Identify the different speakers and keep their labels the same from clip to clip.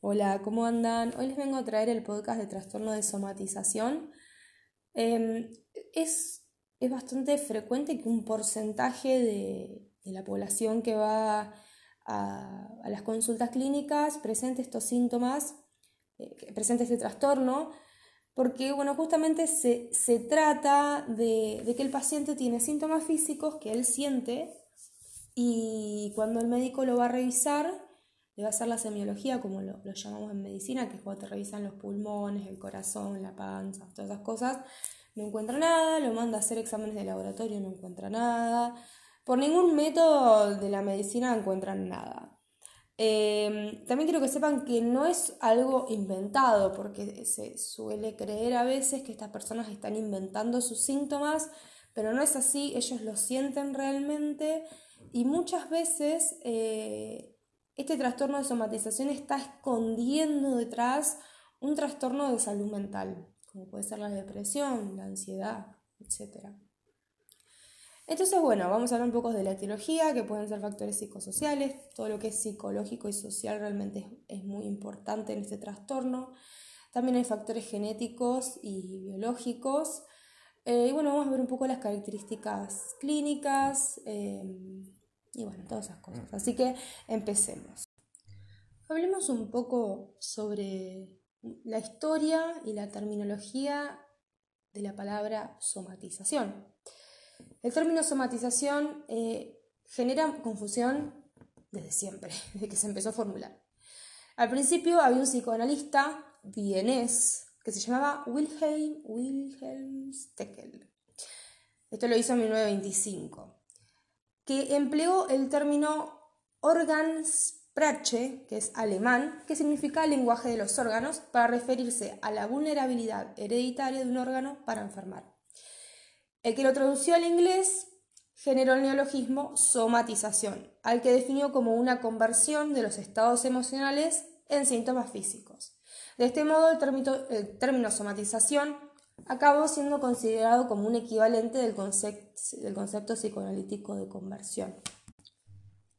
Speaker 1: Hola, ¿cómo andan? Hoy les vengo a traer el podcast de trastorno de somatización. Em, es, bastante frecuente que un porcentaje de, la población que va a, las consultas clínicas presente estos síntomas, eh, presente este trastorno, porque bueno, justamente se, trata de, de que el paciente tiene síntomas físicos que él siente y cuando el médico lo va a revisar, a hacer la semiología, como lo, llamamos en medicina, que es cuando te revisan los pulmones, el corazón, la panza, todas esas cosas. No encuentra nada, lo manda a hacer exámenes de laboratorio, no encuentra nada. Por ningún método de la medicina encuentran nada. Em, también quiero que sepan que no es algo inventado, porque se suele creer a veces que estas personas están inventando sus síntomas, pero no es así, ellos lo sienten realmente y muchas veces eh, este trastorno de somatización está escondiendo detrás un trastorno de salud mental, como puede ser la depresión, la ansiedad, etc. Entonces, bueno, vamos a hablar un poco de la etiología, que pueden ser factores psicosociales, todo lo que es psicológico y social realmente es, muy importante en este trastorno. También hay factores genéticos y biológicos. Eh, y bueno, vamos a ver un poco las características clínicas, eh, y bueno, todas esas cosas. Así que empecemos. Hablemos un poco sobre la historia y la terminología de la palabra somatización. El término somatización eh, genera confusión desde siempre, desde que se empezó a formular. Al principio había un psicoanalista vienés que se llamaba Wilhelm, Wilhelm Steckel. Esto lo hizo en 1925 que empleó el término Organsprache, que es alemán, que significa lenguaje de los órganos, para referirse a la vulnerabilidad hereditaria de un órgano para enfermar. El que lo tradució al inglés generó el neologismo somatización, al que definió como una conversión de los estados emocionales en síntomas físicos. De este modo, el término, el término somatización acabó siendo considerado como un equivalente del, concepto psicoanalítico de conversión.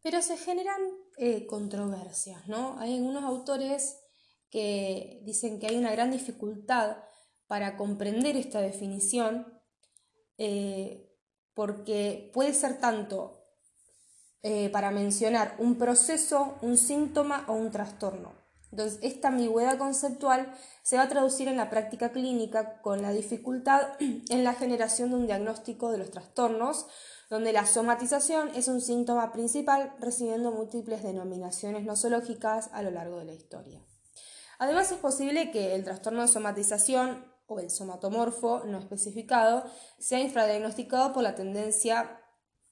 Speaker 1: Pero se generan eh, controversias, ¿no? Hay algunos autores que dicen que hay una gran dificultad para comprender esta definición eh, porque puede ser tanto eh, para mencionar un proceso, un síntoma o un trastorno. Entonces, esta ambigüedad conceptual se va a traducir en la práctica clínica con la dificultad en la generación de un diagnóstico de los trastornos, donde la somatización es un síntoma principal recibiendo múltiples denominaciones nosológicas a lo largo de la historia. Además, es posible que el trastorno de somatización o el somatomorfo no especificado sea infradiagnosticado por la tendencia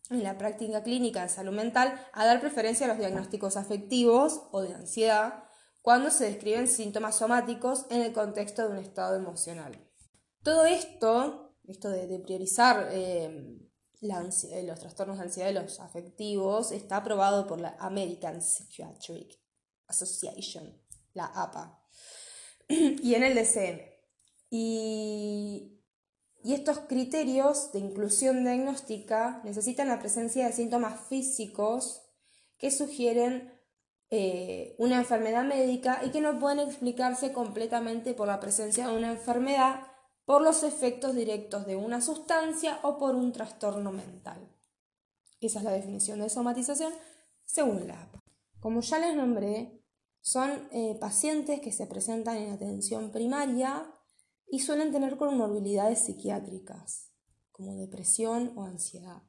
Speaker 1: en la práctica clínica de salud mental a dar preferencia a los diagnósticos afectivos o de ansiedad, cuando se describen síntomas somáticos en el contexto de un estado emocional. Todo esto, esto de, priorizar eh, eh, los trastornos de ansiedad y los afectivos, está aprobado por la American Psychiatric Association, la APA, y en el DCM. Y, y estos criterios de inclusión diagnóstica necesitan la presencia de síntomas físicos que sugieren eh, una enfermedad médica y que no pueden explicarse completamente por la presencia de una enfermedad, por los efectos directos de una sustancia o por un trastorno mental. Esa es la definición de somatización según la APA. Como ya les nombré, son eh, pacientes que se presentan en atención primaria y suelen tener comorbilidades psiquiátricas, como depresión o ansiedad.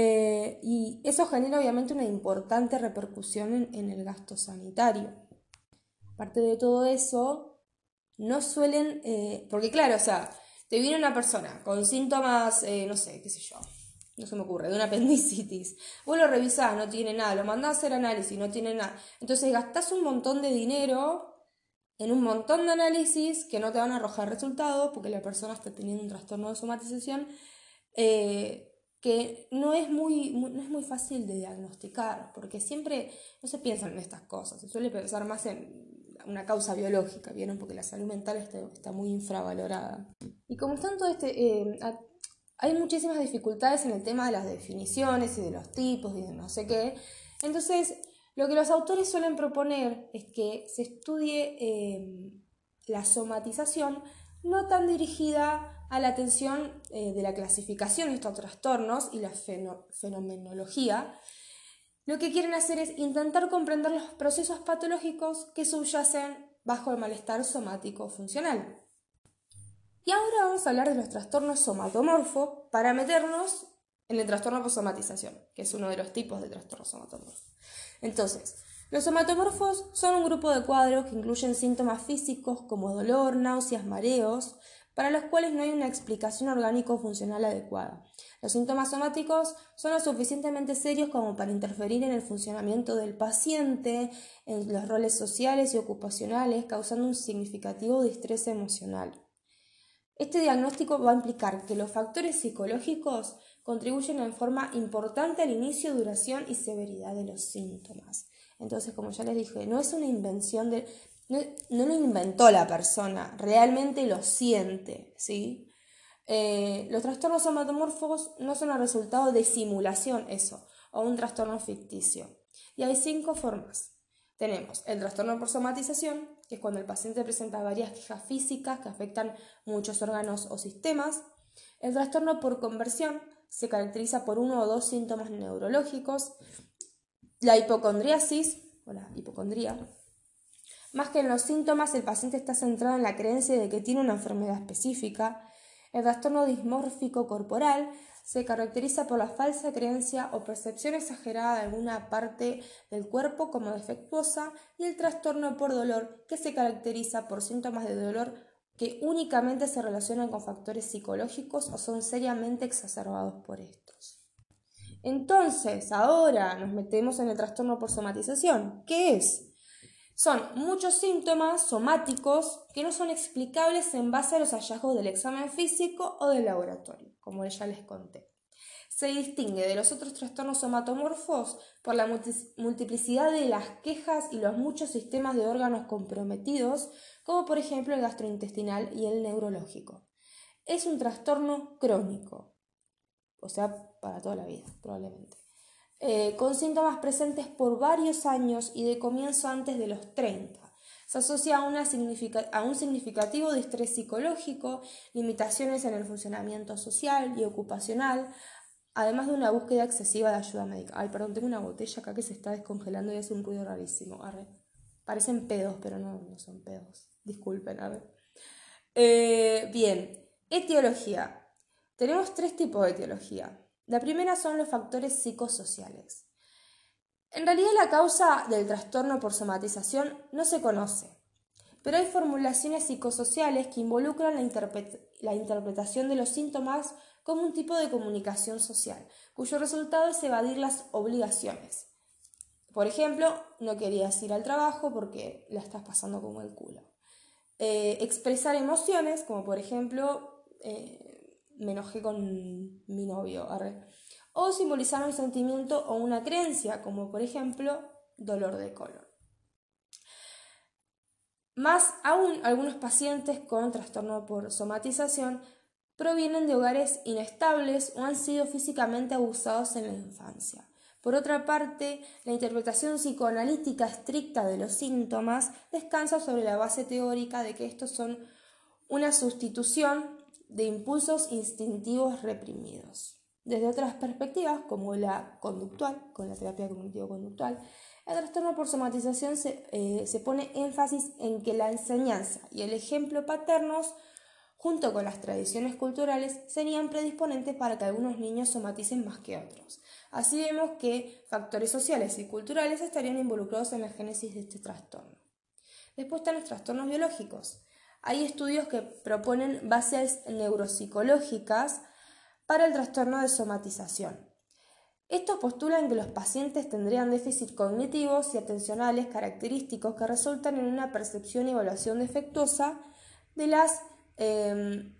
Speaker 1: Eh, y eso genera obviamente una importante repercusión en, el gasto sanitario. Aparte de todo eso, no suelen, eh, porque claro, o sea, te viene una persona con síntomas, eh, no sé, qué sé yo, no se me ocurre, de una apendicitis. Vos lo revisás, no tiene nada, lo mandás a hacer análisis, no tiene nada. Entonces gastás un montón de dinero en un montón de análisis que no te van a arrojar resultados porque la persona está teniendo un trastorno de somatización que no es muy, no es muy fácil de diagnosticar, porque siempre no se piensa en estas cosas, se suele pensar más en una causa biológica, ¿vieron? Porque la salud mental está, muy infravalorada. Y como están todo este... Eh, hay muchísimas dificultades en el tema de las definiciones y de los tipos y de no sé qué. Entonces, Lo que los autores suelen proponer es que se estudie eh, la somatización no tan dirigida a la atención eh, de la clasificación de estos trastornos y la fenomenología, lo que quieren hacer es intentar comprender los procesos patológicos que subyacen bajo el malestar somático funcional. Y ahora vamos a hablar de los trastornos somatomorfos para meternos en el trastorno por somatización, que es uno de los tipos de trastornos somatomorfos. Entonces, los somatomorfos son un grupo de cuadros que incluyen síntomas físicos como dolor, náuseas, mareos, para los cuales no hay una explicación orgánico-funcional adecuada. Los síntomas somáticos son lo suficientemente serios como para interferir en el funcionamiento del paciente, en los roles sociales y ocupacionales, causando un significativo distrés emocional. Este diagnóstico va a implicar que los factores psicológicos contribuyen en forma importante al inicio, duración y severidad de los síntomas. Entonces, como ya les dije, no es una invención de, no, lo inventó la persona, realmente lo siente, ¿sí? Eh, los trastornos somatomorfos no son el resultado de simulación, eso, o un trastorno ficticio. Y hay cinco formas. Tenemos el trastorno por somatización, que es cuando el paciente presenta varias quejas físicas que afectan muchos órganos o sistemas. El trastorno por conversión se caracteriza por uno o dos síntomas neurológicos. La hipocondriasis, o la hipocondría, más que en los síntomas, el paciente está centrado en la creencia de que tiene una enfermedad específica. El trastorno dismórfico corporal se caracteriza por la falsa creencia o percepción exagerada de alguna parte del cuerpo como defectuosa y el trastorno por dolor que se caracteriza por síntomas de dolor que únicamente se relacionan con factores psicológicos o son seriamente exacerbados por estos. Entonces, ahora nos metemos en el trastorno por somatización. ¿Qué es? Son muchos síntomas somáticos que no son explicables en base a los hallazgos del examen físico o del laboratorio, como ya les conté. Se distingue de los otros trastornos somatomorfos por la multiplicidad de las quejas y los muchos sistemas de órganos comprometidos, como por ejemplo el gastrointestinal y el neurológico. Es un trastorno crónico, o sea, para toda la vida, probablemente. Eh, con síntomas presentes por varios años y de comienzo antes de los 30. Se asocia a, un significativo distrés psicológico, limitaciones en el funcionamiento social y ocupacional, además de una búsqueda excesiva de ayuda médica. Ay, perdón, tengo una botella acá que se está descongelando y hace un ruido rarísimo. Parecen pedos, pero no, no son pedos. Disculpen, a ver. Eh, bien, etiología. Tenemos tres tipos de etiología. La primera son los factores psicosociales. En realidad la causa del trastorno por somatización no se conoce, pero hay formulaciones psicosociales que involucran la, interpretación de los síntomas como un tipo de comunicación social, cuyo resultado es evadir las obligaciones. Por ejemplo, no querías ir al trabajo porque la estás pasando como el culo. Eh, expresar emociones, como por ejemplo, eh, me enojé con mi novio, o simbolizar un sentimiento o una creencia, como por ejemplo dolor de colon. Más aún, algunos pacientes con trastorno por somatización provienen de hogares inestables o han sido físicamente abusados en la infancia. Por otra parte, la interpretación psicoanalítica estricta de los síntomas descansa sobre la base teórica de que estos son una sustitución de impulsos instintivos reprimidos. Desde otras perspectivas, como la conductual, con la terapia cognitivo-conductual, el trastorno por somatización se, eh, se pone énfasis en que la enseñanza y el ejemplo paternos, junto con las tradiciones culturales, serían predisponentes para que algunos niños somaticen más que otros. Así vemos que factores sociales y culturales estarían involucrados en la génesis de este trastorno. Después están los trastornos biológicos. Hay estudios que proponen bases neuropsicológicas para el trastorno de somatización. Estos postulan que los pacientes tendrían déficits cognitivos y atencionales característicos que resultan en una percepción y evaluación defectuosa de, las, em,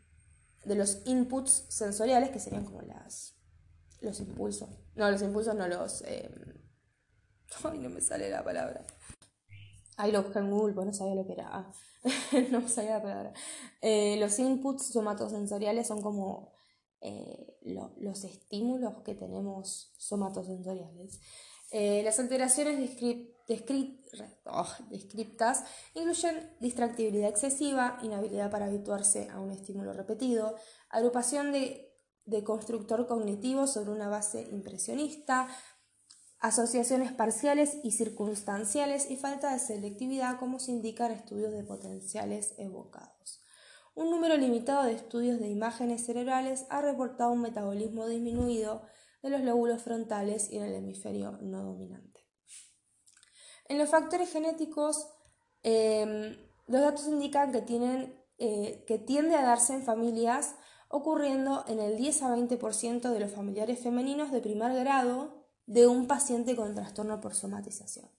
Speaker 1: de los inputs sensoriales, que serían como las, los impulsos. No, los impulsos no los... Em, ay, no me sale la palabra. Ahí lo busqué en Google, porque no sabía lo que era. No me salía la palabra. Eh, los inputs somatosensoriales son como eh, los estímulos que tenemos somatosensoriales. Eh, las alteraciones oh, descriptas incluyen distractibilidad excesiva, inhabilidad para habituarse a un estímulo repetido, agrupación de, de constructor cognitivo sobre una base impresionista, asociaciones parciales y circunstanciales y falta de selectividad como se indica en estudios de potenciales evocados. Un número limitado de estudios de imágenes cerebrales ha reportado un metabolismo disminuido de los lóbulos frontales y en el hemisferio no dominante. En los factores genéticos, em, los datos indican que, tienen, eh, que tiende a darse en familias ocurriendo en el 10 a 20% de los familiares femeninos de primer grado de un paciente con trastorno por somatización.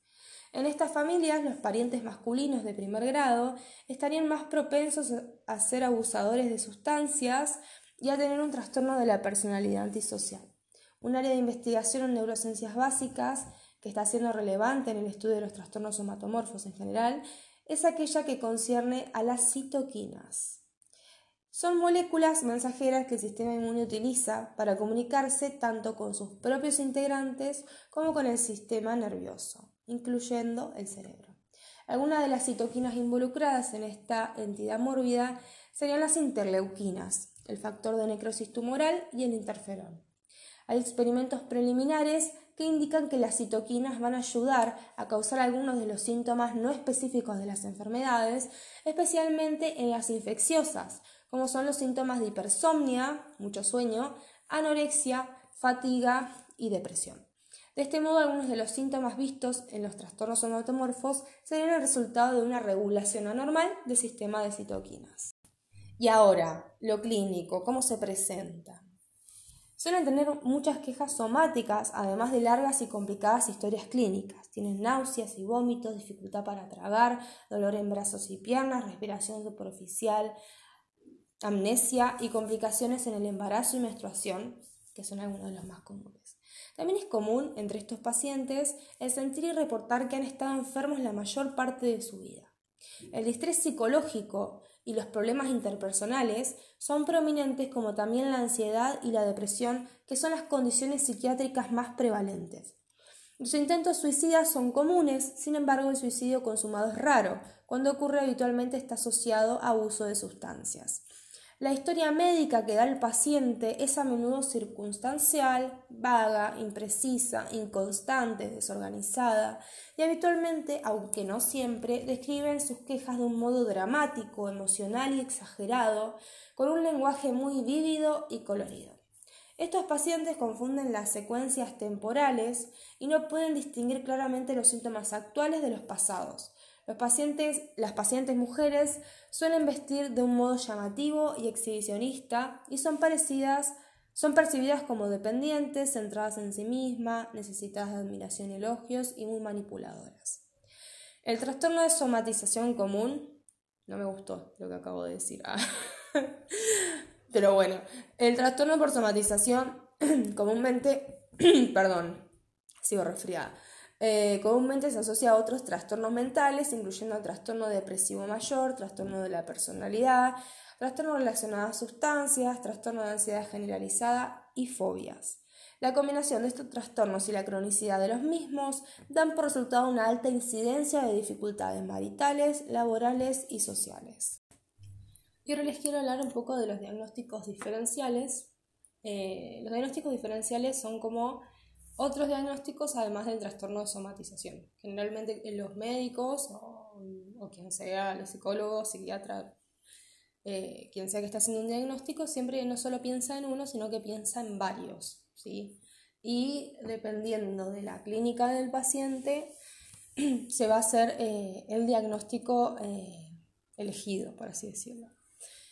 Speaker 1: En estas familias, los parientes masculinos de primer grado estarían más propensos a ser abusadores de sustancias y a tener un trastorno de la personalidad antisocial. Un área de investigación en neurociencias básicas que está siendo relevante en el estudio de los trastornos somatomorfos en general es aquella que concierne a las citoquinas. Son moléculas mensajeras que el sistema inmune utiliza para comunicarse tanto con sus propios integrantes como con el sistema nervioso incluyendo el cerebro. Algunas de las citoquinas involucradas en esta entidad mórbida serían las interleuquinas, el factor de necrosis tumoral y el interferón. Hay experimentos preliminares que indican que las citoquinas van a ayudar a causar algunos de los síntomas no específicos de las enfermedades, especialmente en las infecciosas, como son los síntomas de hipersomnia, mucho sueño, anorexia, fatiga y depresión. De este modo, algunos de los síntomas vistos en los trastornos somatomorfos serían el resultado de una regulación anormal del sistema de citoquinas. Y ahora, lo clínico, ¿cómo se presenta? Suelen tener muchas quejas somáticas, además de largas y complicadas historias clínicas. Tienen náuseas y vómitos, dificultad para tragar, dolor en brazos y piernas, respiración superficial, amnesia y complicaciones en el embarazo y menstruación, que son algunos de los más comunes. También es común entre estos pacientes el sentir y reportar que han estado enfermos la mayor parte de su vida. El distrés psicológico y los problemas interpersonales son prominentes como también la ansiedad y la depresión, que son las condiciones psiquiátricas más prevalentes. Los intentos suicidas son comunes, sin embargo el suicidio consumado es raro, cuando ocurre habitualmente está asociado a uso de sustancias. La historia médica que da el paciente es a menudo circunstancial, vaga, imprecisa, inconstante, desorganizada y habitualmente, aunque no siempre, describen sus quejas de un modo dramático, emocional y exagerado, con un lenguaje muy vívido y colorido. Estos pacientes confunden las secuencias temporales y no pueden distinguir claramente los síntomas actuales de los pasados, los pacientes, las pacientes mujeres suelen vestir de un modo llamativo y exhibicionista y son parecidas son percibidas como dependientes, centradas en sí mismas, necesitadas de admiración y elogios y muy manipuladoras. El trastorno de somatización común, no me gustó lo que acabo de decir, ah. pero bueno, el trastorno por somatización comúnmente, perdón, sigo resfriada, eh, comúnmente se asocia a otros trastornos mentales, incluyendo trastorno depresivo mayor, trastorno de la personalidad, trastorno relacionado a sustancias, trastorno de ansiedad generalizada y fobias. La combinación de estos trastornos y la cronicidad de los mismos dan por resultado una alta incidencia de dificultades maritales, laborales y sociales. Y ahora les quiero hablar un poco de los diagnósticos diferenciales. Eh, los diagnósticos diferenciales son como otros diagnósticos además del trastorno de somatización. Generalmente los médicos o, quien sea, los psicólogos, psiquiatras, eh, quien sea que está haciendo un diagnóstico, siempre no solo piensa en uno, sino que piensa en varios. ¿sí? Y dependiendo de la clínica del paciente, se va a hacer eh, el diagnóstico eh, elegido, por así decirlo.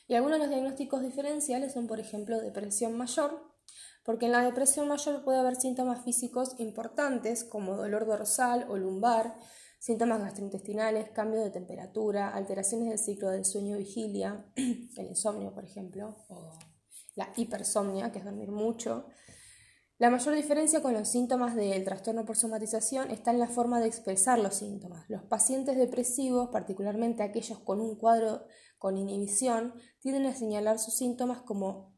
Speaker 1: Y algunos de los diagnósticos diferenciales son, por ejemplo, depresión mayor, porque en la depresión mayor puede haber síntomas físicos importantes como dolor dorsal o lumbar, síntomas gastrointestinales, cambio de temperatura, alteraciones del ciclo del sueño-vigilia, el insomnio, por ejemplo, o la hipersomnia, que es dormir mucho. La mayor diferencia con los síntomas del trastorno por somatización está en la forma de expresar los síntomas. Los pacientes depresivos, particularmente aquellos con un cuadro con inhibición, tienden a señalar sus síntomas como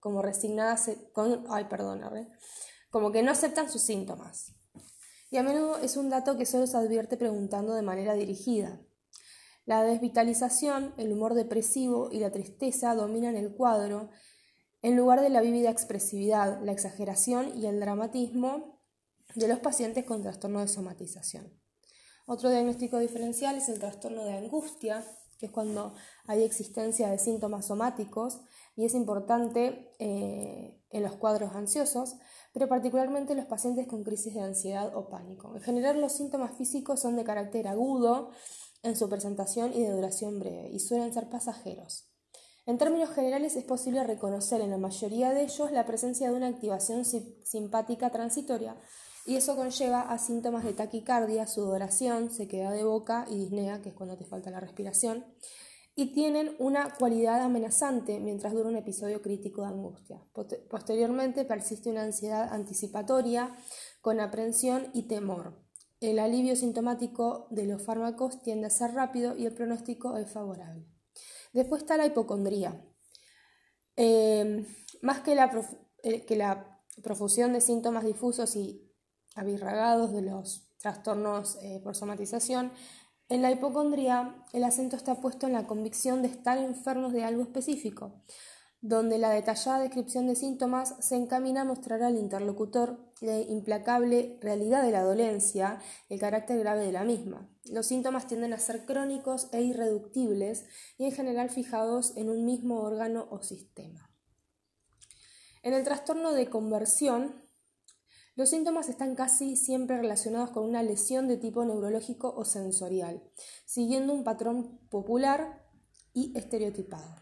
Speaker 1: como resignadas, con, ay, perdón, como que no aceptan sus síntomas. y a menudo es un dato que solo se advierte preguntando de manera dirigida. La desvitalización, el humor depresivo y la tristeza dominan el cuadro en lugar de la vívida expresividad, la exageración y el dramatismo de los pacientes con trastorno de somatización. Otro diagnóstico diferencial es el trastorno de angustia, que es cuando hay existencia de síntomas somáticos y es importante eh, en los cuadros ansiosos, pero particularmente en los pacientes con crisis de ansiedad o pánico. En general los síntomas físicos son de carácter agudo en su presentación y de duración breve y suelen ser pasajeros. En términos generales es posible reconocer en la mayoría de ellos la presencia de una activación simpática transitoria y eso conlleva a síntomas de taquicardia, sudoración, sequedad de boca y disnea, que es cuando te falta la respiración, y tienen una cualidad amenazante mientras dura un episodio crítico de angustia. Posteriormente persiste una ansiedad anticipatoria con aprensión y temor. El alivio sintomático de los fármacos tiende a ser rápido y el pronóstico es favorable. Después está la hipocondría. Eh, más que la, eh, que la profusión de síntomas difusos y abirragados de los trastornos eh, por somatización, en la hipocondría el acento está puesto en la convicción de estar enfermos de algo específico, donde la detallada descripción de síntomas se encamina a mostrar al interlocutor la implacable realidad de la dolencia, el carácter grave de la misma. Los síntomas tienden a ser crónicos e irreductibles y en general fijados en un mismo órgano o sistema. En el trastorno de conversión, los síntomas están casi siempre relacionados con una lesión de tipo neurológico o sensorial, siguiendo un patrón popular y estereotipado.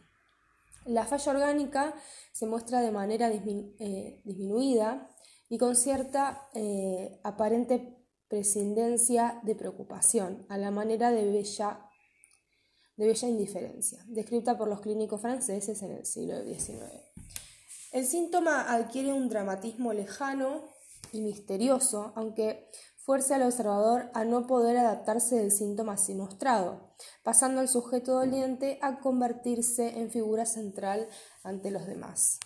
Speaker 1: La falla orgánica se muestra de manera eh, disminuida y con cierta eh, aparente prescindencia de preocupación, a la manera de bella, de bella indiferencia, descrita por los clínicos franceses en el siglo XIX. El síntoma adquiere un dramatismo lejano y misterioso, aunque fuerce al observador a no poder adaptarse del síntoma así mostrado, pasando al sujeto doliente a convertirse en figura central ante los demás.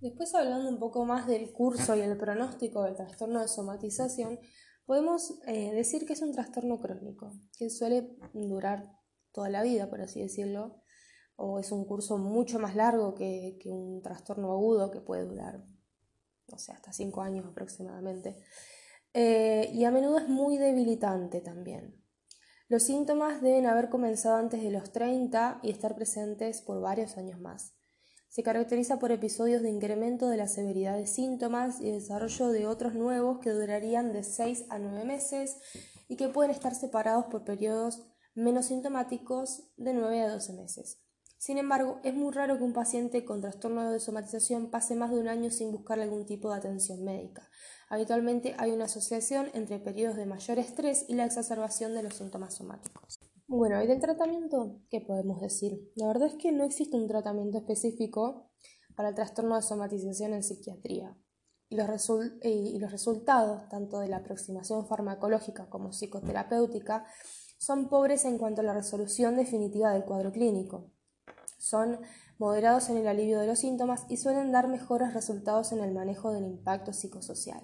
Speaker 1: Después, hablando un poco más del curso y el pronóstico del trastorno de somatización, podemos eh, decir que es un trastorno crónico, que suele durar toda la vida, por así decirlo, o es un curso mucho más largo que un trastorno agudo que puede durar no sé, hasta 5 años aproximadamente. Eh, y a menudo es muy debilitante también. Los síntomas deben haber comenzado antes de los 30 y estar presentes por varios años más. Se caracteriza por episodios de incremento de la severidad de síntomas y desarrollo de otros nuevos que durarían de 6 a 9 meses y que pueden estar separados por periodos menos sintomáticos de 9 a 12 meses. Sin embargo, es muy raro que un paciente con trastorno de somatización pase más de un año sin buscar algún tipo de atención médica. Habitualmente hay una asociación entre periodos de mayor estrés y la exacerbación de los síntomas somáticos. Bueno, ¿y del tratamiento? ¿Qué podemos decir? La verdad es que no existe un tratamiento específico para el trastorno de somatización en psiquiatría. Y los, y los resultados, tanto de la aproximación farmacológica como psicoterapéutica, son pobres en cuanto a la resolución definitiva del cuadro clínico. Son moderados en el alivio de los síntomas y suelen dar mejores resultados en el manejo del impacto psicosocial.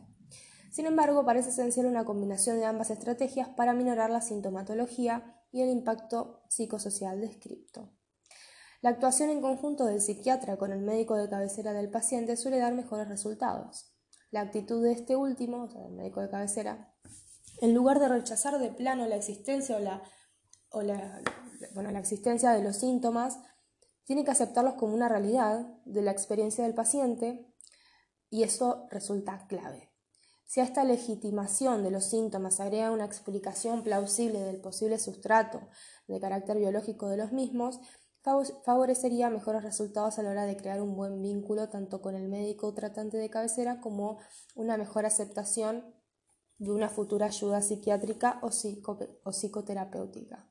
Speaker 1: Sin embargo, parece esencial una combinación de ambas estrategias para minorar la sintomatología y el impacto psicosocial descrito. La actuación en conjunto del psiquiatra con el médico de cabecera del paciente suele dar mejores resultados. La actitud de este último, o sea, del médico de cabecera, en lugar de rechazar de plano la existencia o la, la existencia de los síntomas, tiene que aceptarlos como una realidad de la experiencia del paciente y eso resulta clave. Si a esta legitimación de los síntomas agrega una explicación plausible del posible sustrato de carácter biológico de los mismos, favorecería mejores resultados a la hora de crear un buen vínculo tanto con el médico tratante de cabecera como una mejor aceptación de una futura ayuda psiquiátrica o psicoterapéutica.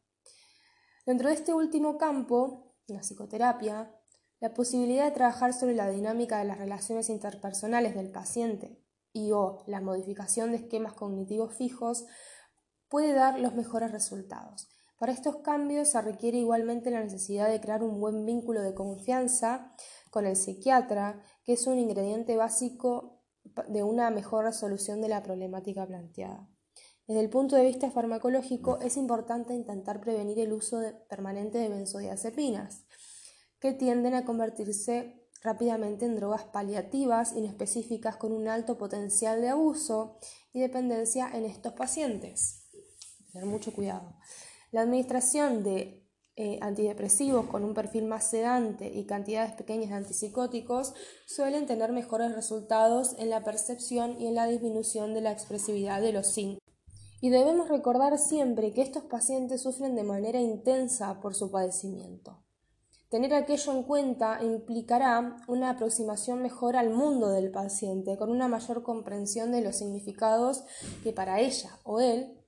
Speaker 1: Dentro de este último campo, la psicoterapia, la posibilidad de trabajar sobre la dinámica de las relaciones interpersonales del paciente y o la modificación de esquemas cognitivos fijos puede dar los mejores resultados. Para estos cambios se requiere igualmente la necesidad de crear un buen vínculo de confianza con el psiquiatra, que es un ingrediente básico de una mejor resolución de la problemática planteada. Desde el punto de vista farmacológico es importante intentar prevenir el uso permanente de benzodiazepinas, que tienden a convertirse rápidamente en drogas paliativas inespecíficas con un alto potencial de abuso y dependencia en estos pacientes. Tener mucho cuidado. La administración de eh, antidepresivos con un perfil más sedante y cantidades pequeñas de antipsicóticos suelen tener mejores resultados en la percepción y en la disminución de la expresividad de los síntomas. Y debemos recordar siempre que estos pacientes sufren de manera intensa por su padecimiento. Tener aquello en cuenta implicará una aproximación mejor al mundo del paciente, con una mayor comprensión de los significados que para ella o él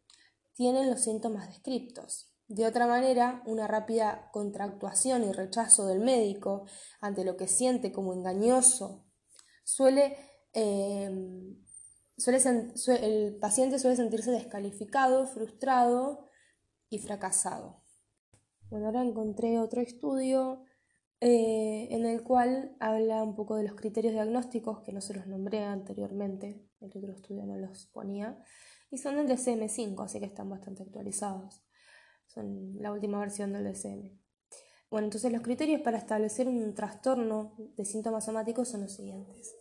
Speaker 1: tienen los síntomas descriptos. De otra manera, una rápida contractuación y rechazo del médico ante lo que siente como engañoso suele eh, el paciente suele sentirse descalificado, frustrado y fracasado. Bueno, ahora encontré otro estudio eh, en el cual habla un poco de los criterios diagnósticos que no se los nombré anteriormente, el otro estudio no los ponía, y son del DCM5, así que están bastante actualizados. Son la última versión del DCM. Bueno, entonces los criterios para establecer un trastorno de síntomas somáticos son los siguientes.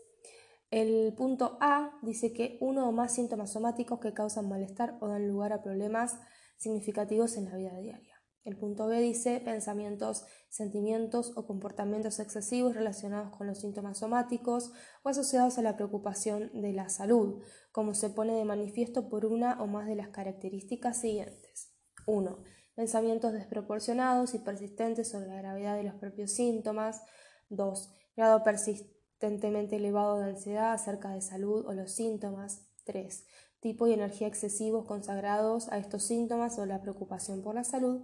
Speaker 1: El punto A dice que uno o más síntomas somáticos que causan malestar o dan lugar a problemas significativos en la vida diaria. El punto B dice pensamientos, sentimientos o comportamientos excesivos relacionados con los síntomas somáticos o asociados a la preocupación de la salud, como se pone de manifiesto por una o más de las características siguientes. 1. Pensamientos desproporcionados y persistentes sobre la gravedad de los propios síntomas. 2. Grado persistente elevado de ansiedad acerca de salud o los síntomas. 3. Tipo y energía excesivos consagrados a estos síntomas o la preocupación por la salud.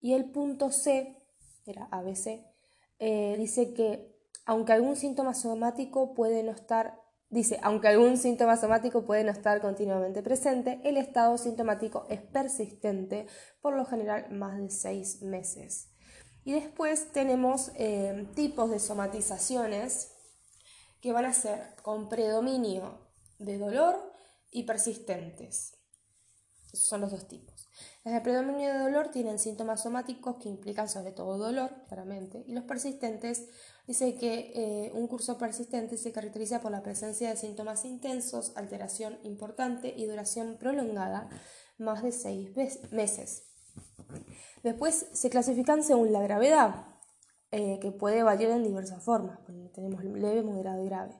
Speaker 1: Y el punto C, era ABC, eh, dice que aunque algún síntoma somático puede no estar Dice, aunque algún síntoma somático puede no estar continuamente presente, el estado sintomático es persistente, por lo general más de seis meses. Y después tenemos eh, tipos de somatizaciones que van a ser con predominio de dolor y persistentes. Son los dos tipos. Las de predominio de dolor tienen síntomas somáticos que implican sobre todo dolor, claramente, y los persistentes dice que eh, un curso persistente se caracteriza por la presencia de síntomas intensos, alteración importante y duración prolongada, más de seis meses. Después se clasifican según la gravedad. Eh, que puede variar en diversas formas. Tenemos leve, moderado y grave.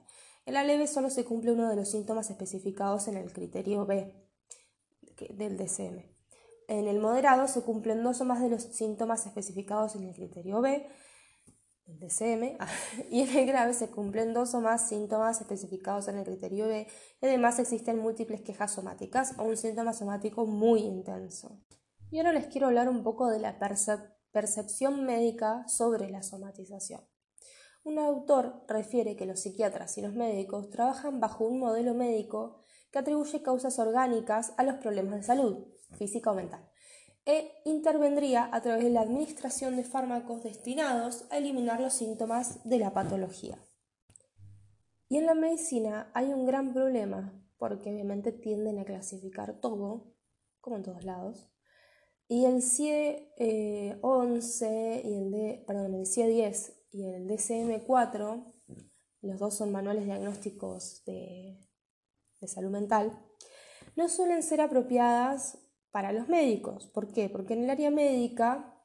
Speaker 1: En la leve solo se cumple uno de los síntomas especificados en el criterio B del DCM. En el moderado se cumplen dos o más de los síntomas especificados en el criterio B del DCM y en el grave se cumplen dos o más síntomas especificados en el criterio B y además existen múltiples quejas somáticas o un síntoma somático muy intenso. Y ahora les quiero hablar un poco de la percepción Percepción médica sobre la somatización. Un autor refiere que los psiquiatras y los médicos trabajan bajo un modelo médico que atribuye causas orgánicas a los problemas de salud, física o mental, e intervendría a través de la administración de fármacos destinados a eliminar los síntomas de la patología. Y en la medicina hay un gran problema, porque obviamente tienden a clasificar todo, como en todos lados, y el CIE 11 eh, y el, de, perdón, el CIE 10 y el DCM 4, los dos son manuales diagnósticos de salud mental, no suelen ser apropiadas para los médicos. ¿Por qué? Porque en el área médica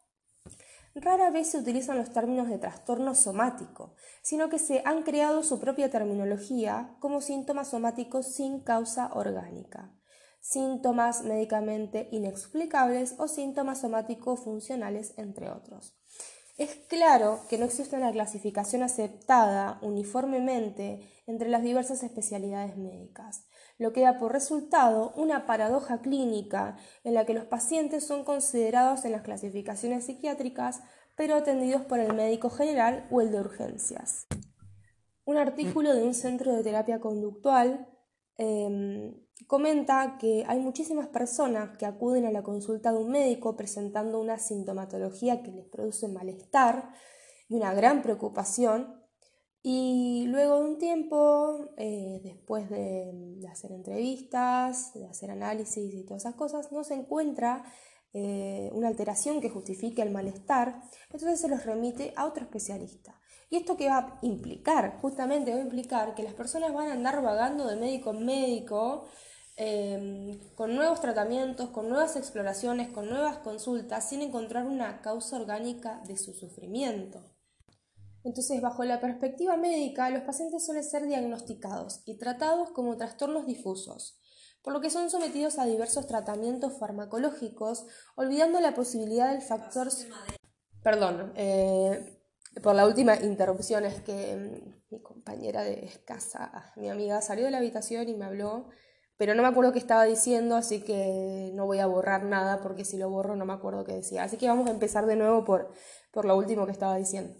Speaker 1: rara vez se utilizan los términos de trastorno somático, sino que se han creado su propia terminología como síntomas somáticos sin causa orgánica síntomas médicamente inexplicables o síntomas somáticos funcionales, entre otros. Es claro que no existe una clasificación aceptada uniformemente entre las diversas especialidades médicas, lo que da por resultado una paradoja clínica en la que los pacientes son considerados en las clasificaciones psiquiátricas pero atendidos por el médico general o el de urgencias. Un artículo de un centro de terapia conductual em, comenta que hay muchísimas personas que acuden a la consulta de un médico presentando una sintomatología que les produce malestar y una gran preocupación Y luego de un tiempo, eh, después de, hacer entrevistas, de hacer análisis y todas esas cosas, no se encuentra eh, una alteración que justifique el malestar, entonces se los remite a otro especialista. ¿Y esto qué va a implicar? Justamente va a implicar que las personas van a andar vagando de médico en médico, em, con nuevos tratamientos, con nuevas exploraciones, con nuevas consultas, sin encontrar una causa orgánica de su sufrimiento. Entonces, bajo la perspectiva médica, los pacientes suelen ser diagnosticados y tratados como trastornos difusos, por lo que son sometidos a diversos tratamientos farmacológicos, olvidando la posibilidad del factor... Perdón, eh, por la última interrupción es que mm, mi compañera de casa, mi amiga, salió de la habitación y me habló, pero no me acuerdo qué estaba diciendo, así que no voy a borrar nada porque si lo borro no me acuerdo qué decía. Así que vamos a empezar de nuevo por, por lo último que estaba diciendo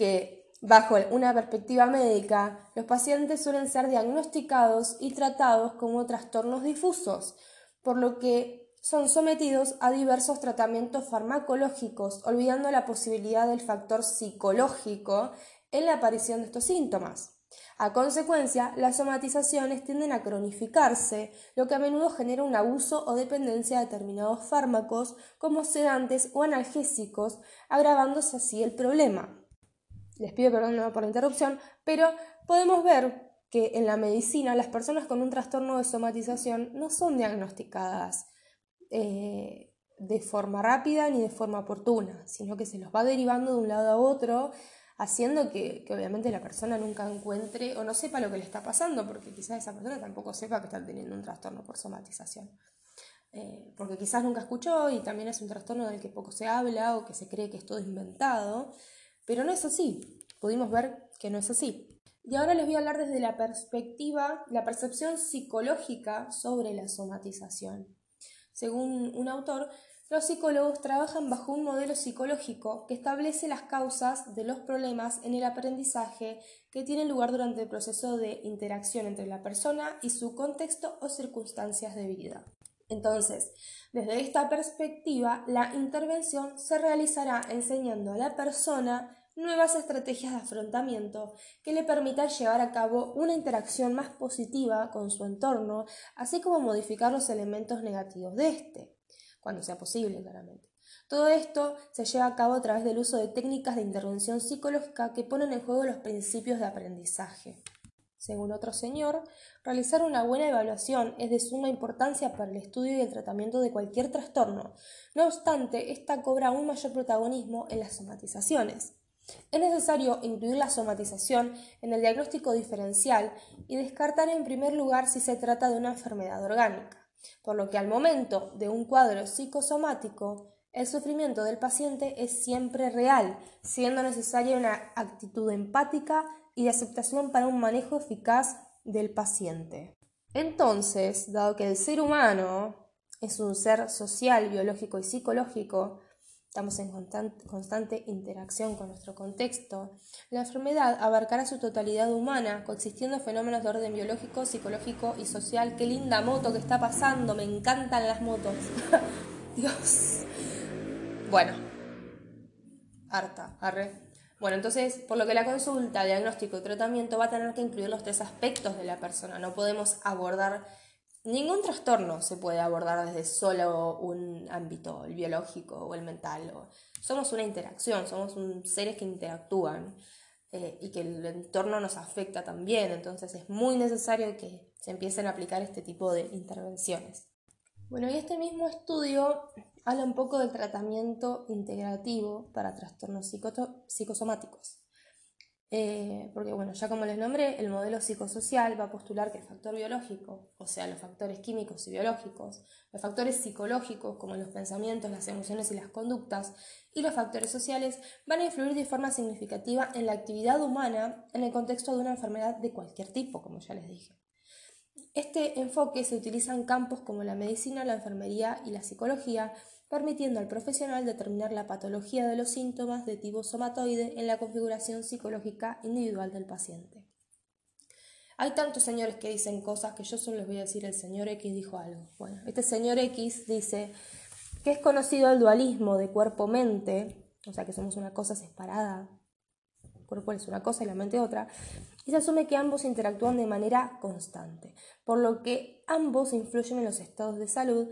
Speaker 1: que bajo una perspectiva médica, los pacientes suelen ser diagnosticados y tratados como trastornos difusos, por lo que son sometidos a diversos tratamientos farmacológicos, olvidando la posibilidad del factor psicológico en la aparición de estos síntomas. A consecuencia, las somatizaciones tienden a cronificarse, lo que a menudo genera un abuso o dependencia de determinados fármacos como sedantes o analgésicos, agravándose así el problema. Les pido perdón por la interrupción, pero podemos ver que en la medicina las personas con un trastorno de somatización no son diagnosticadas eh, de forma rápida ni de forma oportuna, sino que se los va derivando de un lado a otro, haciendo que, obviamente la persona nunca encuentre o no sepa lo que le está pasando, porque quizás esa persona tampoco sepa que está teniendo un trastorno por somatización. Eh, porque quizás nunca escuchó y también es un trastorno del que poco se habla o que se cree que es todo inventado. Pero no es así. Pudimos ver que no es así. Y ahora les voy a hablar desde la perspectiva, la percepción psicológica sobre la somatización. Según un autor, los psicólogos trabajan bajo un modelo psicológico que establece las causas de los problemas en el aprendizaje que tienen lugar durante el proceso de interacción entre la persona y su contexto o circunstancias de vida. Entonces, desde esta perspectiva, la intervención se realizará enseñando a la persona nuevas estrategias de afrontamiento que le permitan llevar a cabo una interacción más positiva con su entorno, así como modificar los elementos negativos de éste, cuando sea posible, claramente. Todo esto se lleva a cabo a través del uso de técnicas de intervención psicológica que ponen en juego los principios de aprendizaje. Según otro señor, realizar una buena evaluación es de suma importancia para el estudio y el tratamiento de cualquier trastorno. No obstante, esta cobra un mayor protagonismo en las somatizaciones. Es necesario incluir la somatización en el diagnóstico diferencial y descartar en primer lugar si se trata de una enfermedad orgánica, por lo que al momento de un cuadro psicosomático, el sufrimiento del paciente es siempre real, siendo necesaria una actitud empática y de aceptación para un manejo eficaz del paciente. Entonces, dado que el ser humano es un ser social, biológico y psicológico, Estamos en constante interacción con nuestro contexto. La enfermedad abarcará su totalidad humana, coexistiendo fenómenos de orden biológico, psicológico y social. Qué linda moto que está pasando, me encantan las motos. Dios. Bueno, harta, arre. Bueno, entonces, por lo que la consulta, diagnóstico y tratamiento va a tener que incluir los tres aspectos de la persona. No podemos abordar Ningún trastorno se puede abordar desde solo un ámbito, el biológico o el mental. somos una interacción, somos seres que interactúan eh, y que el entorno nos afecta también. Entonces es muy necesario que se empiecen a aplicar este tipo de intervenciones. Bueno, y este mismo estudio habla un poco del tratamiento integrativo para trastornos psicosomáticos. Eh, porque bueno, ya como les nombré, el modelo psicosocial va a postular que el factor biológico, o sea, los factores químicos y biológicos, los factores psicológicos como los pensamientos, las emociones y las conductas, y los factores sociales van a influir de forma significativa en la actividad humana en el contexto de una enfermedad de cualquier tipo, como ya les dije. Este enfoque se utiliza en campos como la medicina, la enfermería y la psicología, permitiendo al profesional determinar la patología de los síntomas de tipo somatoide en la configuración psicológica individual del paciente. Hay tantos señores que dicen cosas que yo solo les voy a decir el señor X dijo algo. Bueno, este señor X dice que es conocido el dualismo de cuerpo-mente, o sea que somos una cosa separada, cuerpo es una cosa y la mente otra, y se asume que ambos interactúan de manera constante, por lo que ambos influyen en los estados de salud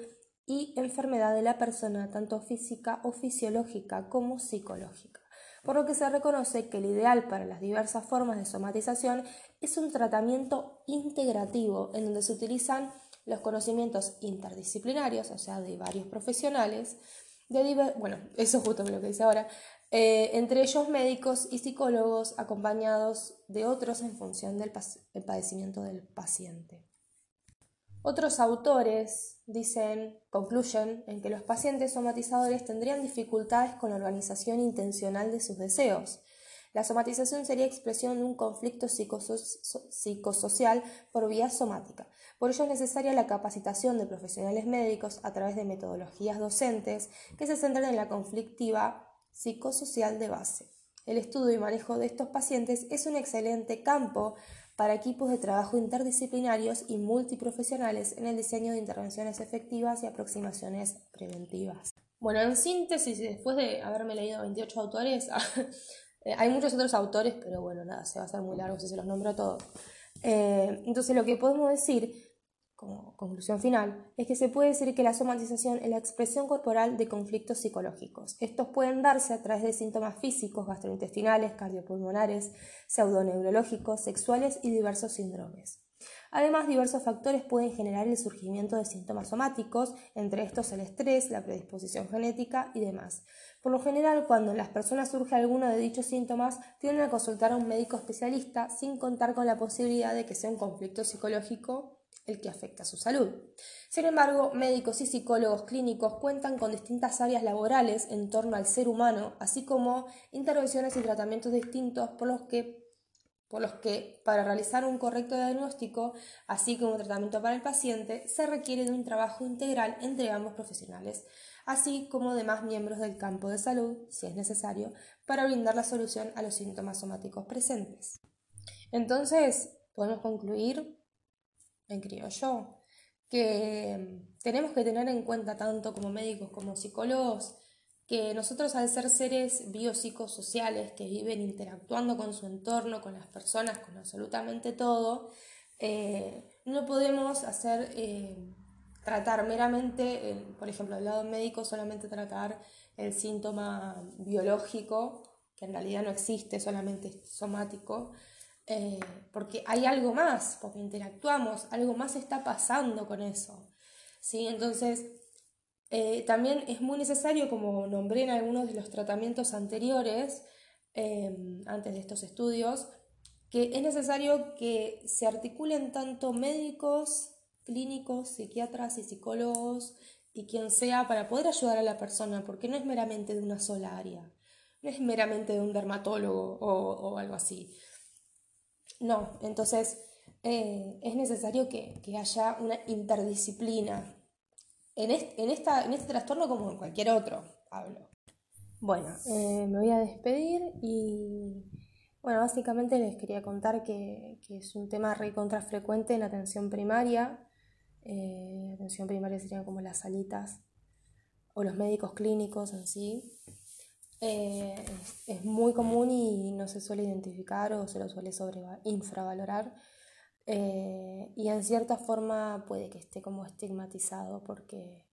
Speaker 1: y enfermedad de la persona, tanto física o fisiológica como psicológica. Por lo que se reconoce que el ideal para las diversas formas de somatización es un tratamiento integrativo en donde se utilizan los conocimientos interdisciplinarios, o sea, de varios profesionales, bueno, eso es justo lo que dice ahora, eh, entre ellos médicos y psicólogos acompañados de otros en función del padecimiento del paciente. Otros autores dicen, concluyen en que los pacientes somatizadores tendrían dificultades con la organización intencional de sus deseos. La somatización sería expresión de un conflicto psicosocial por vía somática. Por ello es necesaria la capacitación de profesionales médicos a través de metodologías docentes que se centren en la conflictiva psicosocial de base. El estudio y manejo de estos pacientes es un excelente campo para equipos de trabajo interdisciplinarios y multiprofesionales en el diseño de intervenciones efectivas y aproximaciones preventivas. Bueno, en síntesis, después de haberme leído 28 autores, eh, hay muchos otros autores, pero bueno, nada, se va a hacer muy largo si se los nombro todos. Eh, entonces, lo que podemos decir como conclusión final, es que se puede decir que la somatización es la expresión corporal de conflictos psicológicos. Estos pueden darse a través de síntomas físicos, gastrointestinales, cardiopulmonares, pseudoneurológicos, sexuales y diversos síndromes. Además, diversos factores pueden generar el surgimiento de síntomas somáticos, entre estos el estrés, la predisposición genética y demás. Por lo general, cuando en las personas surge alguno de dichos síntomas, tienden a consultar a un médico especialista sin contar con la posibilidad de que sea un conflicto psicológico el que afecta a su salud. Sin embargo, médicos y psicólogos clínicos cuentan con distintas áreas laborales en torno al ser humano, así como intervenciones y tratamientos distintos por los que por los que para realizar un correcto diagnóstico, así como tratamiento para el paciente, se requiere de un trabajo integral entre ambos profesionales, así como demás miembros del campo de salud, si es necesario, para brindar la solución a los síntomas somáticos presentes. Entonces, podemos concluir en criollo, que tenemos que tener en cuenta tanto como médicos como psicólogos que nosotros al ser seres biopsicosociales que viven interactuando con su entorno, con las personas, con absolutamente todo, eh, no podemos hacer eh, tratar meramente, por ejemplo, del lado médico, solamente tratar el síntoma biológico, que en realidad no existe, solamente somático, eh, porque hay algo más, porque interactuamos, algo más está pasando con eso. ¿sí? Entonces, eh, también es muy necesario, como nombré en algunos de los tratamientos anteriores, eh, antes de estos estudios, que es necesario que se articulen tanto médicos, clínicos, psiquiatras y psicólogos y quien sea para poder ayudar a la persona, porque no es meramente de una sola área, no es meramente de un dermatólogo o algo así. No, entonces eh, es necesario que, haya una interdisciplina en, en, esta, en, este trastorno como en cualquier otro, hablo. Bueno, eh, me voy a despedir y bueno, básicamente les quería contar que, es un tema recontra frecuente en atención primaria. Eh, atención primaria serían como las salitas o los médicos clínicos en sí. Eh, es, muy común y no se suele identificar o se lo suele sobre, infravalorar. Eh, y en cierta forma puede que esté como estigmatizado porque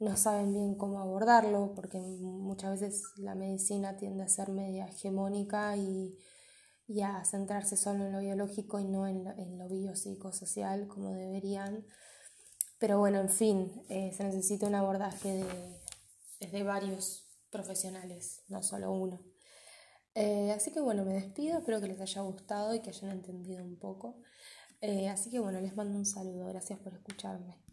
Speaker 1: no saben bien cómo abordarlo, porque muchas veces la medicina tiende a ser media hegemónica y, a centrarse solo en lo biológico y no en lo, en lo biopsicosocial como deberían. Pero bueno, en fin, eh, se necesita un abordaje de, desde varios profesionales, no solo uno. Eh, así que bueno, me despido, espero que les haya gustado y que hayan entendido un poco. Eh, así que bueno, les mando un saludo, gracias por escucharme.